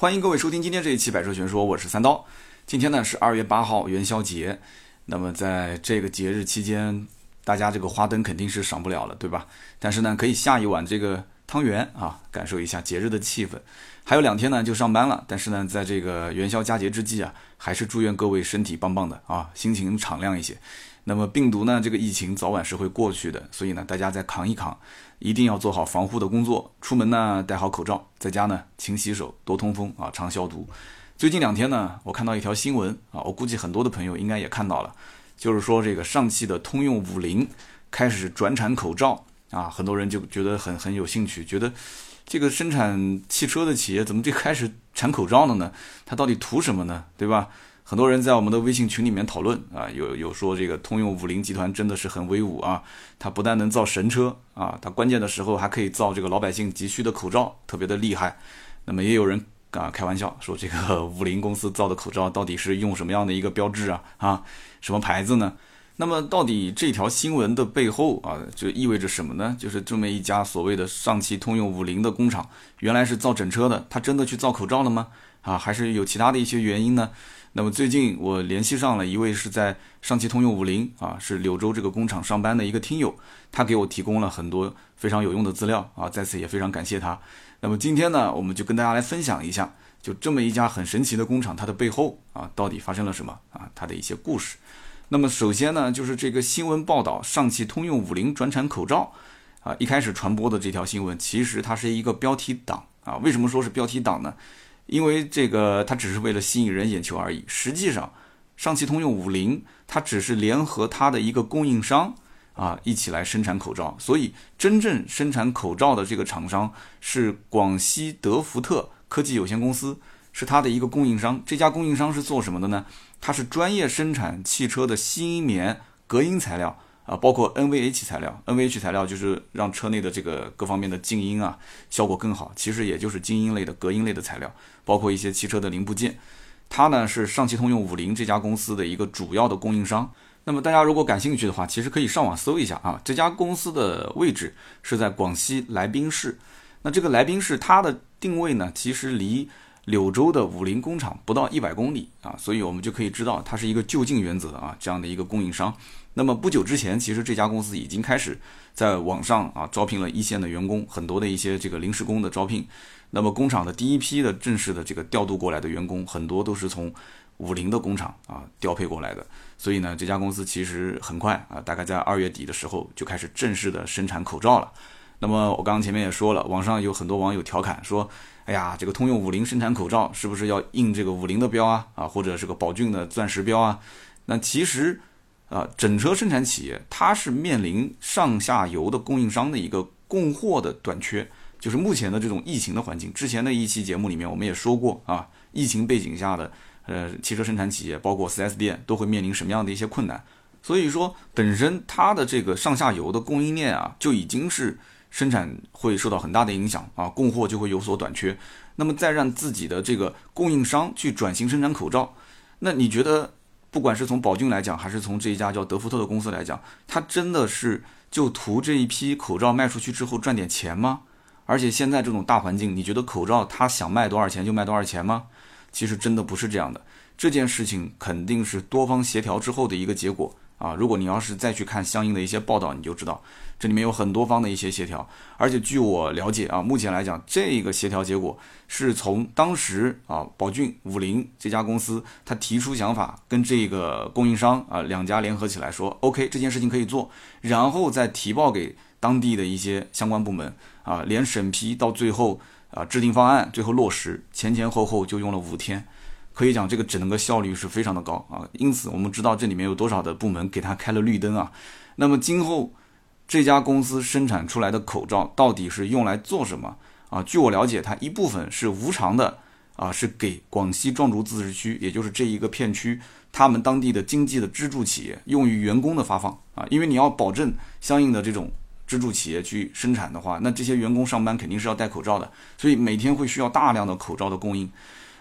欢迎各位收听今天这一期《百车全说》，我是三刀。今天呢是二月八号元宵节，那么在这个节日期间，大家这个花灯肯定是赏不了了，对吧？但是呢，可以下一碗这个汤圆啊，感受一下节日的气氛。还有两天呢就上班了，但是呢，在这个元宵佳节之际啊，还是祝愿各位身体棒棒的啊，心情敞亮一些。那么病毒呢，这个疫情早晚是会过去的，所以呢，大家再扛一扛。一定要做好防护的工作，出门呢戴好口罩，在家呢勤洗手，多通风啊，常消毒。最近两天呢，我看到一条新闻啊，我估计很多的朋友应该也看到了，就是说这个上汽的通用五菱开始转产口罩啊，很多人就觉得很很有兴趣，觉得这个生产汽车的企业怎么就开始产口罩了呢？它到底图什么呢？对吧？很多人在我们的微信群里面讨论啊，有有说这个通用五菱集团真的是很威武啊，它不但能造神车啊，它关键的时候还可以造这个老百姓急需的口罩，特别的厉害。那么也有人啊开玩笑说，这个五菱公司造的口罩到底是用什么样的一个标志啊啊，什么牌子呢？那么到底这条新闻的背后啊，就意味着什么呢？就是这么一家所谓的上汽通用五菱的工厂，原来是造整车的，它真的去造口罩了吗？啊，还是有其他的一些原因呢？那么最近我联系上了一位是在上汽通用五菱啊，是柳州这个工厂上班的一个听友，他给我提供了很多非常有用的资料啊，在此也非常感谢他。那么今天呢，我们就跟大家来分享一下，就这么一家很神奇的工厂，它的背后啊，到底发生了什么啊，它的一些故事。那么首先呢，就是这个新闻报道上汽通用五菱转产口罩啊，一开始传播的这条新闻，其实它是一个标题党啊。为什么说是标题党呢？因为这个，它只是为了吸引人眼球而已。实际上，上汽通用五菱它只是联合它的一个供应商啊，一起来生产口罩。所以，真正生产口罩的这个厂商是广西德福特科技有限公司，是它的一个供应商。这家供应商是做什么的呢？它是专业生产汽车的吸音棉隔音材料。啊，包括 NVH 材料，NVH 材料就是让车内的这个各方面的静音啊效果更好，其实也就是静音类的、隔音类的材料，包括一些汽车的零部件。它呢是上汽通用五菱这家公司的一个主要的供应商。那么大家如果感兴趣的话，其实可以上网搜一下啊，这家公司的位置是在广西来宾市。那这个来宾市它的定位呢，其实离柳州的五菱工厂不到一百公里啊，所以我们就可以知道它是一个就近原则啊这样的一个供应商。那么不久之前，其实这家公司已经开始在网上啊招聘了一线的员工，很多的一些这个临时工的招聘。那么工厂的第一批的正式的这个调度过来的员工，很多都是从五菱的工厂啊调配过来的。所以呢，这家公司其实很快啊，大概在二月底的时候就开始正式的生产口罩了。那么我刚刚前面也说了，网上有很多网友调侃说：“哎呀，这个通用五菱生产口罩是不是要印这个五菱的标啊？啊，或者是个宝骏的钻石标啊？”那其实。啊，整车生产企业它是面临上下游的供应商的一个供货的短缺，就是目前的这种疫情的环境。之前的一期节目里面我们也说过啊，疫情背景下的呃汽车生产企业，包括 4S 店都会面临什么样的一些困难。所以说，本身它的这个上下游的供应链啊，就已经是生产会受到很大的影响啊，供货就会有所短缺。那么再让自己的这个供应商去转型生产口罩，那你觉得？不管是从宝骏来讲，还是从这一家叫德福特的公司来讲，它真的是就图这一批口罩卖出去之后赚点钱吗？而且现在这种大环境，你觉得口罩它想卖多少钱就卖多少钱吗？其实真的不是这样的，这件事情肯定是多方协调之后的一个结果。啊，如果你要是再去看相应的一些报道，你就知道这里面有很多方的一些协调，而且据我了解啊，目前来讲，这个协调结果是从当时啊，宝骏、五菱这家公司他提出想法，跟这个供应商啊两家联合起来说，OK，这件事情可以做，然后再提报给当地的一些相关部门啊，连审批到最后啊制定方案，最后落实，前前后后就用了五天。可以讲，这个整个效率是非常的高啊，因此我们知道这里面有多少的部门给他开了绿灯啊。那么今后这家公司生产出来的口罩到底是用来做什么啊？据我了解，它一部分是无偿的啊，是给广西壮族自治区，也就是这一个片区他们当地的经济的支柱企业用于员工的发放啊，因为你要保证相应的这种支柱企业去生产的话，那这些员工上班肯定是要戴口罩的，所以每天会需要大量的口罩的供应。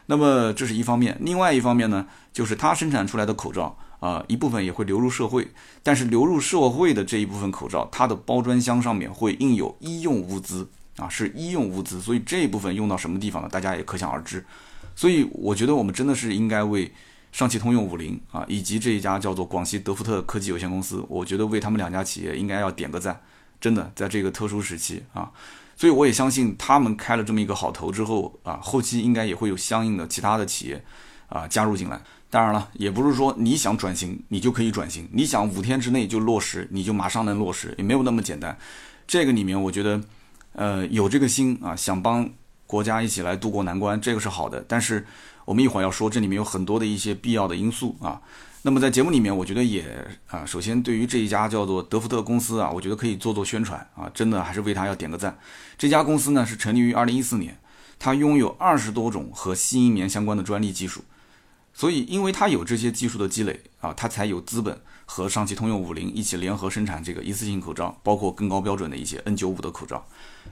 那么这是一方面，另外一方面呢，就是它生产出来的口罩啊，一部分也会流入社会，但是流入社会的这一部分口罩，它的包装箱上面会印有医用物资啊，是医用物资，所以这一部分用到什么地方呢？大家也可想而知。所以我觉得我们真的是应该为上汽通用五菱啊，以及这一家叫做广西德福特科技有限公司，我觉得为他们两家企业应该要点个赞。真的，在这个特殊时期啊，所以我也相信他们开了这么一个好头之后啊，后期应该也会有相应的其他的企业啊加入进来。当然了，也不是说你想转型你就可以转型，你想五天之内就落实，你就马上能落实，也没有那么简单。这个里面，我觉得，呃，有这个心啊，想帮国家一起来渡过难关，这个是好的。但是我们一会儿要说，这里面有很多的一些必要的因素啊。那么在节目里面，我觉得也啊，首先对于这一家叫做德福特公司啊，我觉得可以做做宣传啊，真的还是为他要点个赞。这家公司呢是成立于二零一四年，它拥有二十多种和吸音棉相关的专利技术。所以，因为它有这些技术的积累啊，它才有资本和上汽通用五菱一起联合生产这个一次性口罩，包括更高标准的一些 N95 的口罩。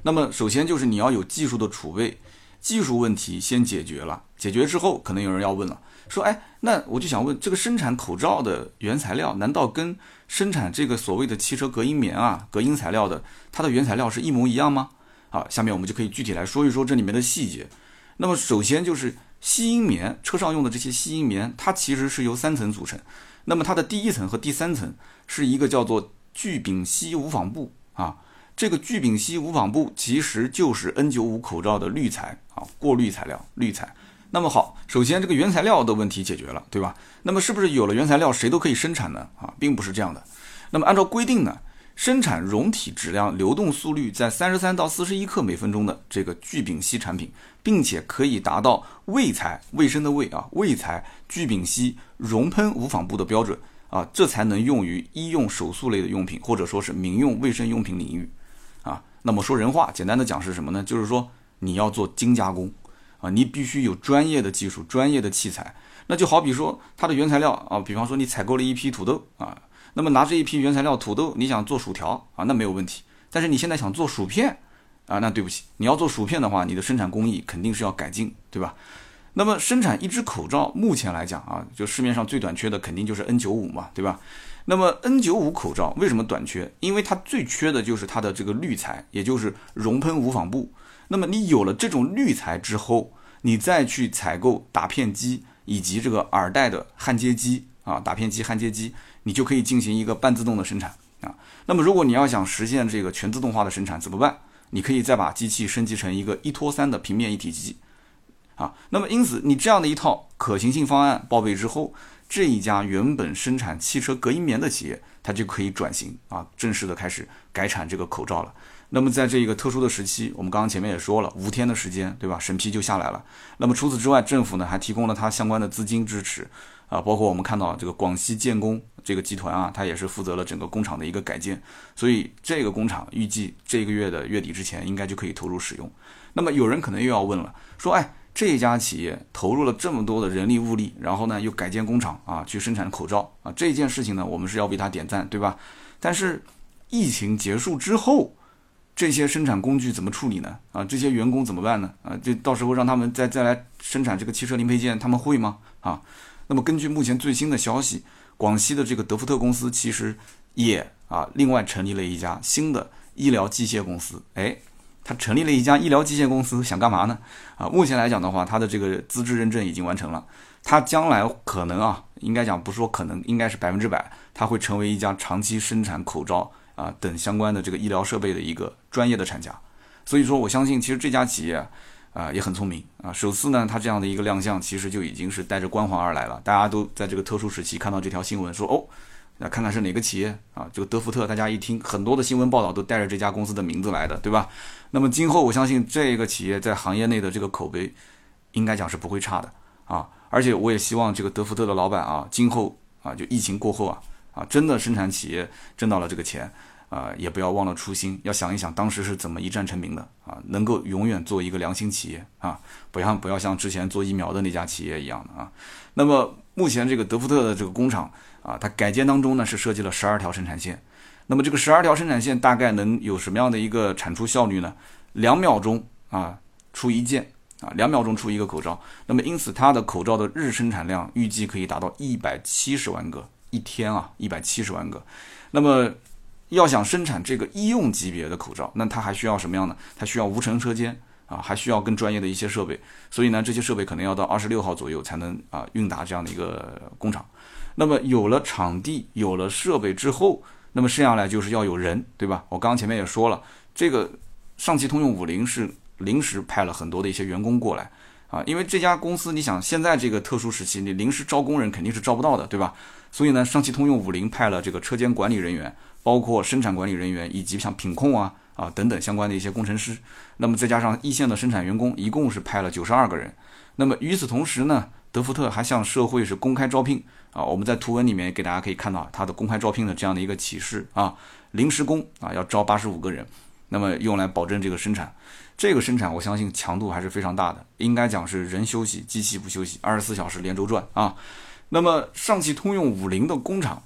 那么，首先就是你要有技术的储备，技术问题先解决了，解决之后，可能有人要问了，说，哎，那我就想问，这个生产口罩的原材料，难道跟生产这个所谓的汽车隔音棉啊、隔音材料的它的原材料是一模一样吗？好，下面我们就可以具体来说一说这里面的细节。那么，首先就是。吸音棉，车上用的这些吸音棉，它其实是由三层组成。那么它的第一层和第三层是一个叫做聚丙烯无纺布啊，这个聚丙烯无纺布其实就是 N95 口罩的滤材啊，过滤材料滤材。那么好，首先这个原材料的问题解决了，对吧？那么是不是有了原材料谁都可以生产呢？啊，并不是这样的。那么按照规定呢？生产容体质量流动速率在三十三到四十一克每分钟的这个聚丙烯产品，并且可以达到卫材卫生的卫啊卫材聚丙烯熔喷无纺布的标准啊，这才能用于医用手术类的用品或者说是民用卫生用品领域。那么说人话，简单的讲是什么呢？就是说你要做精加工啊，你必须有专业的技术、专业的器材。那就好比说它的原材料啊，比方说你采购了一批土豆啊。那么拿这一批原材料土豆，你想做薯条啊，那没有问题。但是你现在想做薯片啊，那对不起，你要做薯片的话，你的生产工艺肯定是要改进，对吧？那么生产一只口罩，目前来讲啊，就市面上最短缺的肯定就是 N95 嘛，对吧？那么 N95 口罩为什么短缺？因为它最缺的就是它的这个滤材，也就是熔喷无纺布。那么你有了这种滤材之后，你再去采购打片机以及这个耳带的焊接机啊，打片机、焊接机。你就可以进行一个半自动的生产啊。那么，如果你要想实现这个全自动化的生产，怎么办？你可以再把机器升级成一个一拖三的平面一体机啊。那么，因此你这样的一套可行性方案报备之后，这一家原本生产汽车隔音棉的企业，它就可以转型啊，正式的开始改产这个口罩了。那么，在这个特殊的时期，我们刚刚前面也说了，五天的时间，对吧？审批就下来了。那么除此之外，政府呢还提供了它相关的资金支持。啊，包括我们看到这个广西建工这个集团啊，它也是负责了整个工厂的一个改建，所以这个工厂预计这个月的月底之前应该就可以投入使用。那么有人可能又要问了，说，哎，这家企业投入了这么多的人力物力，然后呢又改建工厂啊，去生产口罩啊，这件事情呢，我们是要为他点赞，对吧？但是疫情结束之后，这些生产工具怎么处理呢？啊，这些员工怎么办呢？啊，就到时候让他们再再来生产这个汽车零配件，他们会吗？啊？那么根据目前最新的消息，广西的这个德福特公司其实也啊另外成立了一家新的医疗机械公司。哎，他成立了一家医疗机械公司，想干嘛呢？啊，目前来讲的话，他的这个资质认证已经完成了。他将来可能啊，应该讲不是说可能，应该是百分之百，他会成为一家长期生产口罩啊等相关的这个医疗设备的一个专业的厂家。所以说，我相信其实这家企业。啊，也很聪明啊！首次呢，他这样的一个亮相，其实就已经是带着光环而来了。大家都在这个特殊时期看到这条新闻，说哦，那看看是哪个企业啊？这个德福特，大家一听，很多的新闻报道都带着这家公司的名字来的，对吧？那么今后我相信这个企业在行业内的这个口碑，应该讲是不会差的啊！而且我也希望这个德福特的老板啊，今后啊，就疫情过后啊，啊，真的生产企业挣到了这个钱。啊，也不要忘了初心，要想一想当时是怎么一战成名的啊，能够永远做一个良心企业啊，不要不要像之前做疫苗的那家企业一样的啊。那么目前这个德福特的这个工厂啊，它改建当中呢是设计了十二条生产线，那么这个十二条生产线大概能有什么样的一个产出效率呢？两秒钟啊出一件啊，两秒钟出一个口罩，那么因此它的口罩的日生产量预计可以达到一百七十万个一天啊，一百七十万个，那么。要想生产这个医用级别的口罩，那它还需要什么样呢？它需要无尘车间啊，还需要更专业的一些设备。所以呢，这些设备可能要到二十六号左右才能啊运达这样的一个工厂。那么有了场地，有了设备之后，那么剩下来就是要有人，对吧？我刚刚前面也说了，这个上汽通用五菱是临时派了很多的一些员工过来。啊，因为这家公司，你想现在这个特殊时期，你临时招工人肯定是招不到的，对吧？所以呢，上汽通用五菱派了这个车间管理人员，包括生产管理人员，以及像品控啊啊等等相关的一些工程师。那么再加上一线的生产员工，一共是派了九十二个人。那么与此同时呢，德福特还向社会是公开招聘啊。我们在图文里面给大家可以看到它的公开招聘的这样的一个启示啊，临时工啊要招八十五个人，那么用来保证这个生产。这个生产我相信强度还是非常大的，应该讲是人休息，机器不休息，二十四小时连轴转啊。那么上汽通用五菱的工厂，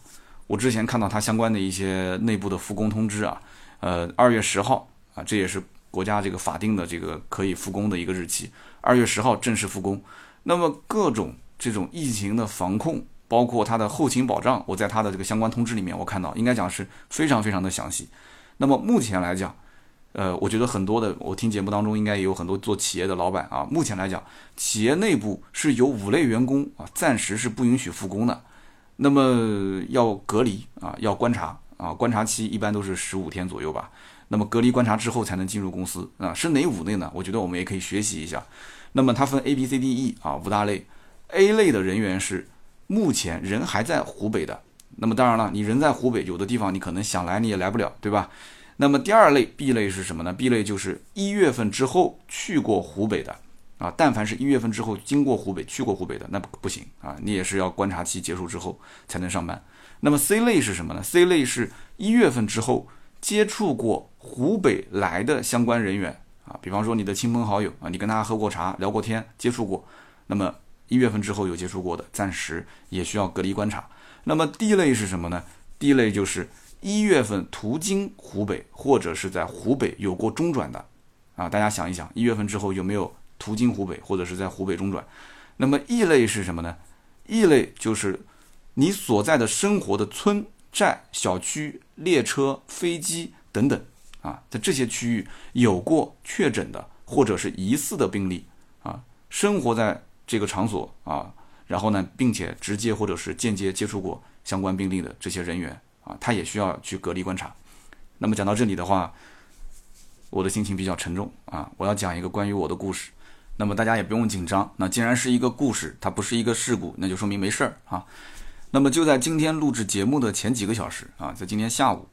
我之前看到它相关的一些内部的复工通知啊，呃，二月十号啊，这也是国家这个法定的这个可以复工的一个日期，二月十号正式复工。那么各种这种疫情的防控，包括它的后勤保障，我在它的这个相关通知里面我看到，应该讲是非常非常的详细。那么目前来讲，呃，我觉得很多的，我听节目当中应该也有很多做企业的老板啊。目前来讲，企业内部是有五类员工啊，暂时是不允许复工的，那么要隔离啊，要观察啊，观察期一般都是十五天左右吧。那么隔离观察之后才能进入公司啊，是哪五类呢？我觉得我们也可以学习一下。那么它分 A、B、C、D、E 啊五大类，A 类的人员是目前人还在湖北的。那么当然了，你人在湖北，有的地方你可能想来你也来不了，对吧？那么第二类 B 类是什么呢？B 类就是一月份之后去过湖北的啊，但凡是一月份之后经过湖北去过湖北的，那不不行啊，你也是要观察期结束之后才能上班。那么 C 类是什么呢？C 类是一月份之后接触过湖北来的相关人员啊，比方说你的亲朋好友啊，你跟他喝过茶聊过天接触过，那么一月份之后有接触过的，暂时也需要隔离观察。那么 D 类是什么呢？D 类就是。一月份途经湖北或者是在湖北有过中转的，啊，大家想一想，一月份之后有没有途经湖北或者是在湖北中转？那么异类是什么呢？异类就是你所在的生活的村寨、小区、列车、飞机等等，啊，在这些区域有过确诊的或者是疑似的病例，啊，生活在这个场所啊，然后呢，并且直接或者是间接接触过相关病例的这些人员。啊，他也需要去隔离观察。那么讲到这里的话，我的心情比较沉重啊。我要讲一个关于我的故事。那么大家也不用紧张。那既然是一个故事，它不是一个事故，那就说明没事儿啊。那么就在今天录制节目的前几个小时啊，在今天下午，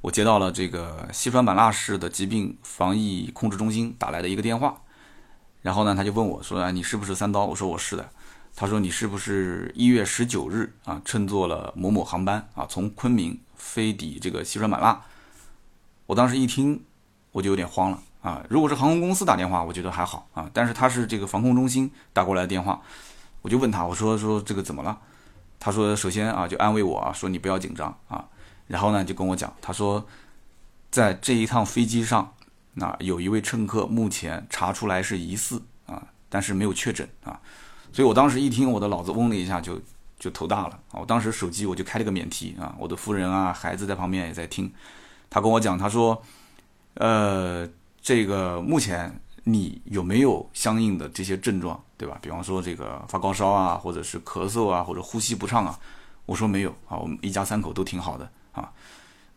我接到了这个西双版纳市的疾病防疫控制中心打来的一个电话。然后呢，他就问我说：“啊，你是不是三刀？”我说：“我是的。”他说：“你是不是一月十九日啊，乘坐了某某航班啊，从昆明飞抵这个西双版纳？”我当时一听，我就有点慌了啊。如果是航空公司打电话，我觉得还好啊，但是他是这个防控中心打过来的电话，我就问他，我说说这个怎么了？他说：“首先啊，就安慰我啊，说你不要紧张啊。然后呢，就跟我讲，他说，在这一趟飞机上，那有一位乘客目前查出来是疑似啊，但是没有确诊啊。”所以我当时一听，我的脑子嗡了一下，就就头大了啊！我当时手机我就开了个免提啊，我的夫人啊、孩子在旁边也在听。他跟我讲，他说：“呃，这个目前你有没有相应的这些症状，对吧？比方说这个发高烧啊，或者是咳嗽啊，或者呼吸不畅啊？”我说没有啊，我们一家三口都挺好的啊。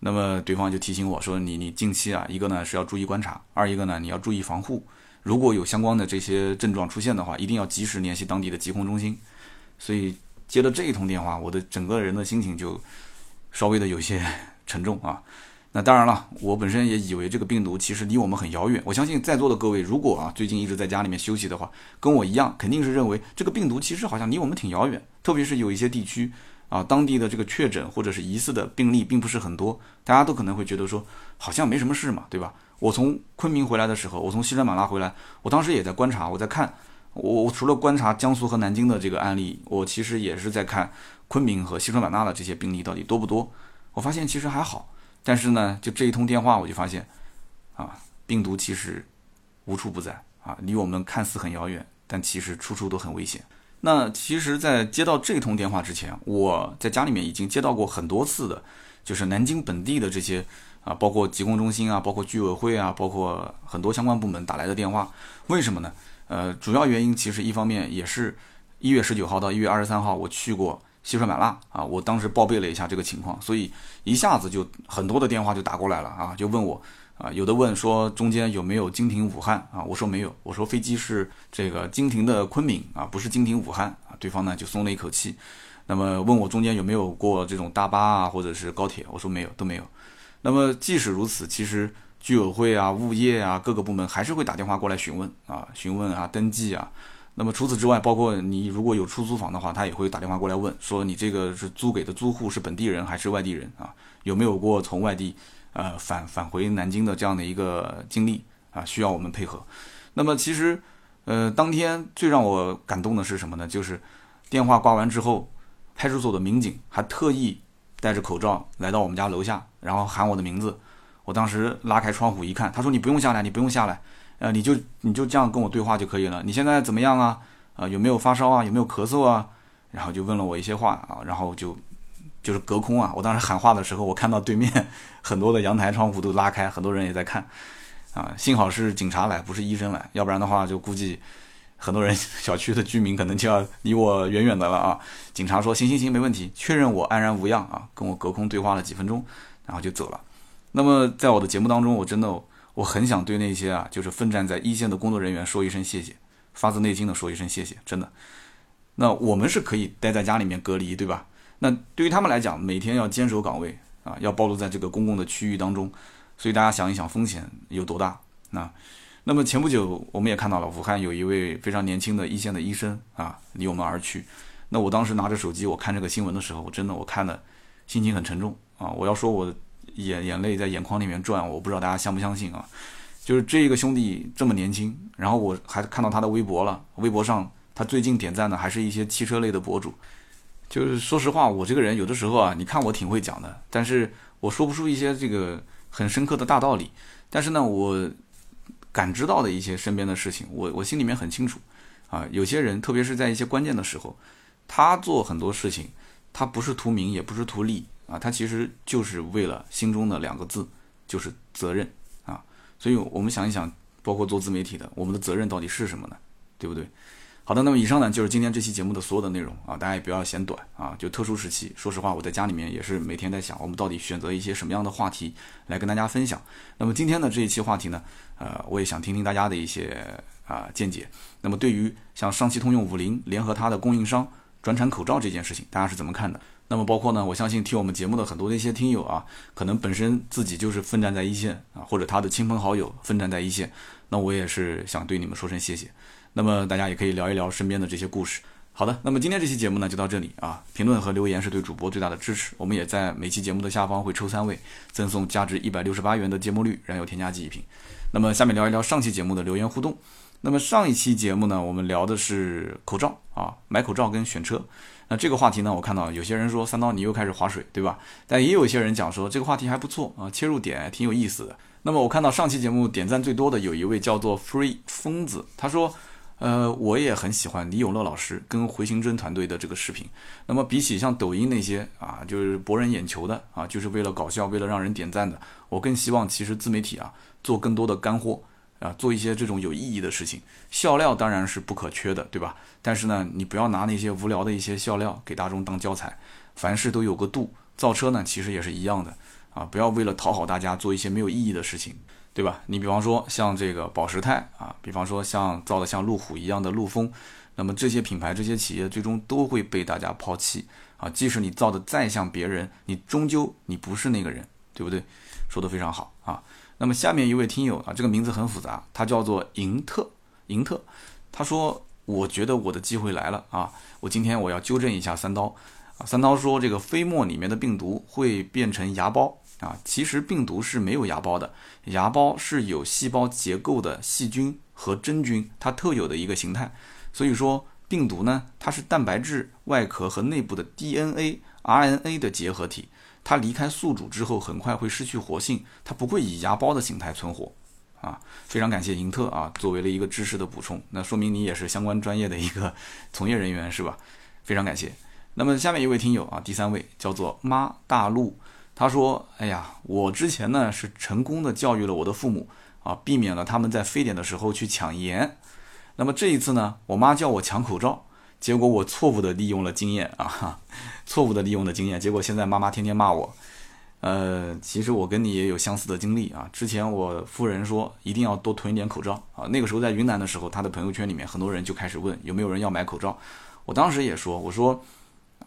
那么对方就提醒我说：“你你近期啊，一个呢是要注意观察，二一个呢你要注意防护。”如果有相关的这些症状出现的话，一定要及时联系当地的疾控中心。所以接了这一通电话，我的整个人的心情就稍微的有些沉重啊。那当然了，我本身也以为这个病毒其实离我们很遥远。我相信在座的各位，如果啊最近一直在家里面休息的话，跟我一样，肯定是认为这个病毒其实好像离我们挺遥远。特别是有一些地区啊，当地的这个确诊或者是疑似的病例并不是很多，大家都可能会觉得说好像没什么事嘛，对吧？我从昆明回来的时候，我从西双版纳回来，我当时也在观察，我在看，我除了观察江苏和南京的这个案例，我其实也是在看昆明和西双版纳的这些病例到底多不多。我发现其实还好，但是呢，就这一通电话，我就发现，啊，病毒其实无处不在啊，离我们看似很遥远，但其实处处都很危险。那其实，在接到这通电话之前，我在家里面已经接到过很多次的，就是南京本地的这些啊，包括疾控中心啊，包括居委会啊，包括很多相关部门打来的电话。为什么呢？呃，主要原因其实一方面也是一月十九号到一月二十三号我去过西双版纳啊，我当时报备了一下这个情况，所以一下子就很多的电话就打过来了啊，就问我。啊，有的问说中间有没有经停武汉啊？我说没有，我说飞机是这个经停的昆明啊，不是经停武汉啊。对方呢就松了一口气。那么问我中间有没有过这种大巴啊，或者是高铁？我说没有，都没有。那么即使如此，其实居委会啊、物业啊各个部门还是会打电话过来询问啊、询问啊、登记啊。那么除此之外，包括你如果有出租房的话，他也会打电话过来问，说你这个是租给的租户是本地人还是外地人啊？有没有过从外地？呃，返返回南京的这样的一个经历啊，需要我们配合。那么其实，呃，当天最让我感动的是什么呢？就是电话挂完之后，派出所的民警还特意戴着口罩来到我们家楼下，然后喊我的名字。我当时拉开窗户一看，他说：“你不用下来，你不用下来，呃，你就你就这样跟我对话就可以了。你现在怎么样啊？啊，有没有发烧啊？有没有咳嗽啊？”然后就问了我一些话啊，然后就。就是隔空啊！我当时喊话的时候，我看到对面 很多的阳台窗户都拉开，很多人也在看，啊，幸好是警察来，不是医生来，要不然的话就估计很多人 小区的居民可能就要离我远远的了啊！警察说行行行，没问题，确认我安然无恙啊，跟我隔空对话了几分钟，然后就走了。那么在我的节目当中，我真的我很想对那些啊，就是奋战在一线的工作人员说一声谢谢，发自内心的说一声谢谢，真的。那我们是可以待在家里面隔离，对吧？那对于他们来讲，每天要坚守岗位啊，要暴露在这个公共的区域当中，所以大家想一想风险有多大？那，那么前不久我们也看到了，武汉有一位非常年轻的一线的医生啊，离我们而去。那我当时拿着手机，我看这个新闻的时候，我真的我看的心情很沉重啊！我要说我眼眼泪在眼眶里面转，我不知道大家相不相信啊？就是这个兄弟这么年轻，然后我还看到他的微博了，微博上他最近点赞的还是一些汽车类的博主。就是说实话，我这个人有的时候啊，你看我挺会讲的，但是我说不出一些这个很深刻的大道理。但是呢，我感知到的一些身边的事情，我我心里面很清楚。啊，有些人，特别是在一些关键的时候，他做很多事情，他不是图名，也不是图利啊，他其实就是为了心中的两个字，就是责任啊。所以我们想一想，包括做自媒体的，我们的责任到底是什么呢？对不对？好的，那么以上呢就是今天这期节目的所有的内容啊，大家也不要嫌短啊。就特殊时期，说实话，我在家里面也是每天在想，我们到底选择一些什么样的话题来跟大家分享。那么今天的这一期话题呢，呃，我也想听听大家的一些啊见解。那么对于像上汽通用五菱联合它的供应商转产口罩这件事情，大家是怎么看的？那么包括呢，我相信听我们节目的很多的一些听友啊，可能本身自己就是奋战在一线啊，或者他的亲朋好友奋战在一线，那我也是想对你们说声谢谢。那么大家也可以聊一聊身边的这些故事。好的，那么今天这期节目呢就到这里啊。评论和留言是对主播最大的支持。我们也在每期节目的下方会抽三位，赠送价值一百六十八元的芥末绿燃油添加剂一瓶。那么下面聊一聊上期节目的留言互动。那么上一期节目呢，我们聊的是口罩啊，买口罩跟选车。那这个话题呢，我看到有些人说三刀你又开始划水，对吧？但也有一些人讲说这个话题还不错啊，切入点挺有意思的。那么我看到上期节目点赞最多的有一位叫做 Free 疯子，他说。呃，我也很喜欢李永乐老师跟回形针团队的这个视频。那么比起像抖音那些啊，就是博人眼球的啊，就是为了搞笑，为了让人点赞的，我更希望其实自媒体啊，做更多的干货啊，做一些这种有意义的事情。笑料当然是不可缺的，对吧？但是呢，你不要拿那些无聊的一些笑料给大众当教材。凡事都有个度，造车呢其实也是一样的啊，不要为了讨好大家做一些没有意义的事情。对吧？你比方说像这个保时泰啊，比方说像造的像路虎一样的陆风，那么这些品牌、这些企业最终都会被大家抛弃啊。即使你造的再像别人，你终究你不是那个人，对不对？说的非常好啊。那么下面一位听友啊，这个名字很复杂，他叫做银特银特，他说：“我觉得我的机会来了啊！我今天我要纠正一下三刀啊。三刀说这个飞沫里面的病毒会变成芽孢。”啊，其实病毒是没有芽孢的，芽孢是有细胞结构的细菌和真菌，它特有的一个形态。所以说，病毒呢，它是蛋白质外壳和内部的 DNA、RNA 的结合体，它离开宿主之后，很快会失去活性，它不会以芽孢的形态存活。啊，非常感谢银特啊，作为了一个知识的补充，那说明你也是相关专业的一个 从业人员是吧？非常感谢。那么下面一位听友啊，第三位叫做妈大陆，他说：“哎呀，我之前呢是成功的教育了我的父母啊，避免了他们在非典的时候去抢盐。那么这一次呢，我妈叫我抢口罩，结果我错误的利用了经验啊，错误的利用了经验，结果现在妈妈天天骂我。呃，其实我跟你也有相似的经历啊。之前我夫人说一定要多囤一点口罩啊，那个时候在云南的时候，她的朋友圈里面很多人就开始问有没有人要买口罩，我当时也说，我说。”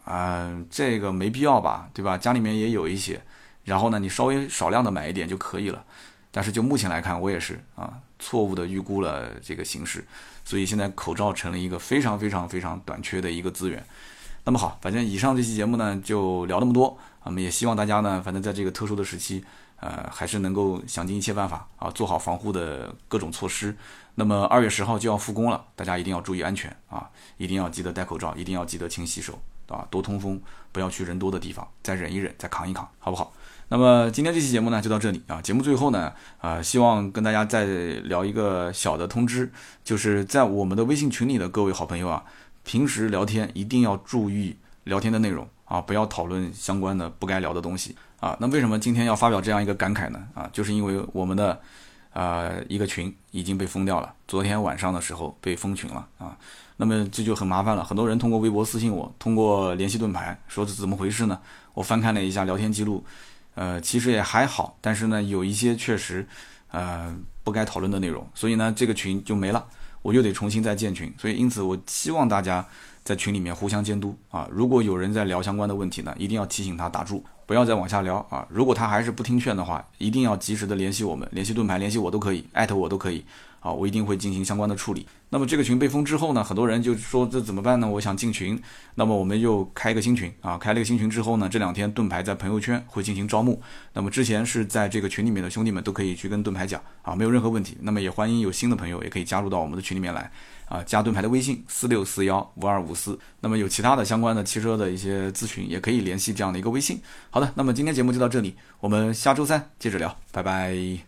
嗯，这个没必要吧，对吧？家里面也有一些，然后呢，你稍微少量的买一点就可以了。但是就目前来看，我也是啊，错误的预估了这个形势，所以现在口罩成了一个非常非常非常短缺的一个资源。那么好，反正以上这期节目呢就聊那么多，我们也希望大家呢，反正在这个特殊的时期，呃，还是能够想尽一切办法啊，做好防护的各种措施。那么二月十号就要复工了，大家一定要注意安全啊，一定要记得戴口罩，一定要记得勤洗手。啊，多通风，不要去人多的地方，再忍一忍，再扛一扛，好不好？那么今天这期节目呢，就到这里啊。节目最后呢，啊，希望跟大家再聊一个小的通知，就是在我们的微信群里的各位好朋友啊，平时聊天一定要注意聊天的内容啊，不要讨论相关的不该聊的东西啊。那为什么今天要发表这样一个感慨呢？啊，就是因为我们的。呃，一个群已经被封掉了，昨天晚上的时候被封群了啊，那么这就很麻烦了。很多人通过微博私信我，通过联系盾牌，说是怎么回事呢？我翻看了一下聊天记录，呃，其实也还好，但是呢，有一些确实，呃，不该讨论的内容，所以呢，这个群就没了，我又得重新再建群。所以因此，我希望大家在群里面互相监督啊，如果有人在聊相关的问题呢，一定要提醒他打住。不要再往下聊啊！如果他还是不听劝的话，一定要及时的联系我们，联系盾牌，联系我都可以，艾特我都可以啊！我一定会进行相关的处理。那么这个群被封之后呢，很多人就说这怎么办呢？我想进群，那么我们又开一个新群啊！开了一个新群之后呢，这两天盾牌在朋友圈会进行招募。那么之前是在这个群里面的兄弟们都可以去跟盾牌讲啊，没有任何问题。那么也欢迎有新的朋友也可以加入到我们的群里面来。啊，加盾牌的微信四六四幺五二五四，那么有其他的相关的汽车的一些咨询，也可以联系这样的一个微信。好的，那么今天节目就到这里，我们下周三接着聊，拜拜。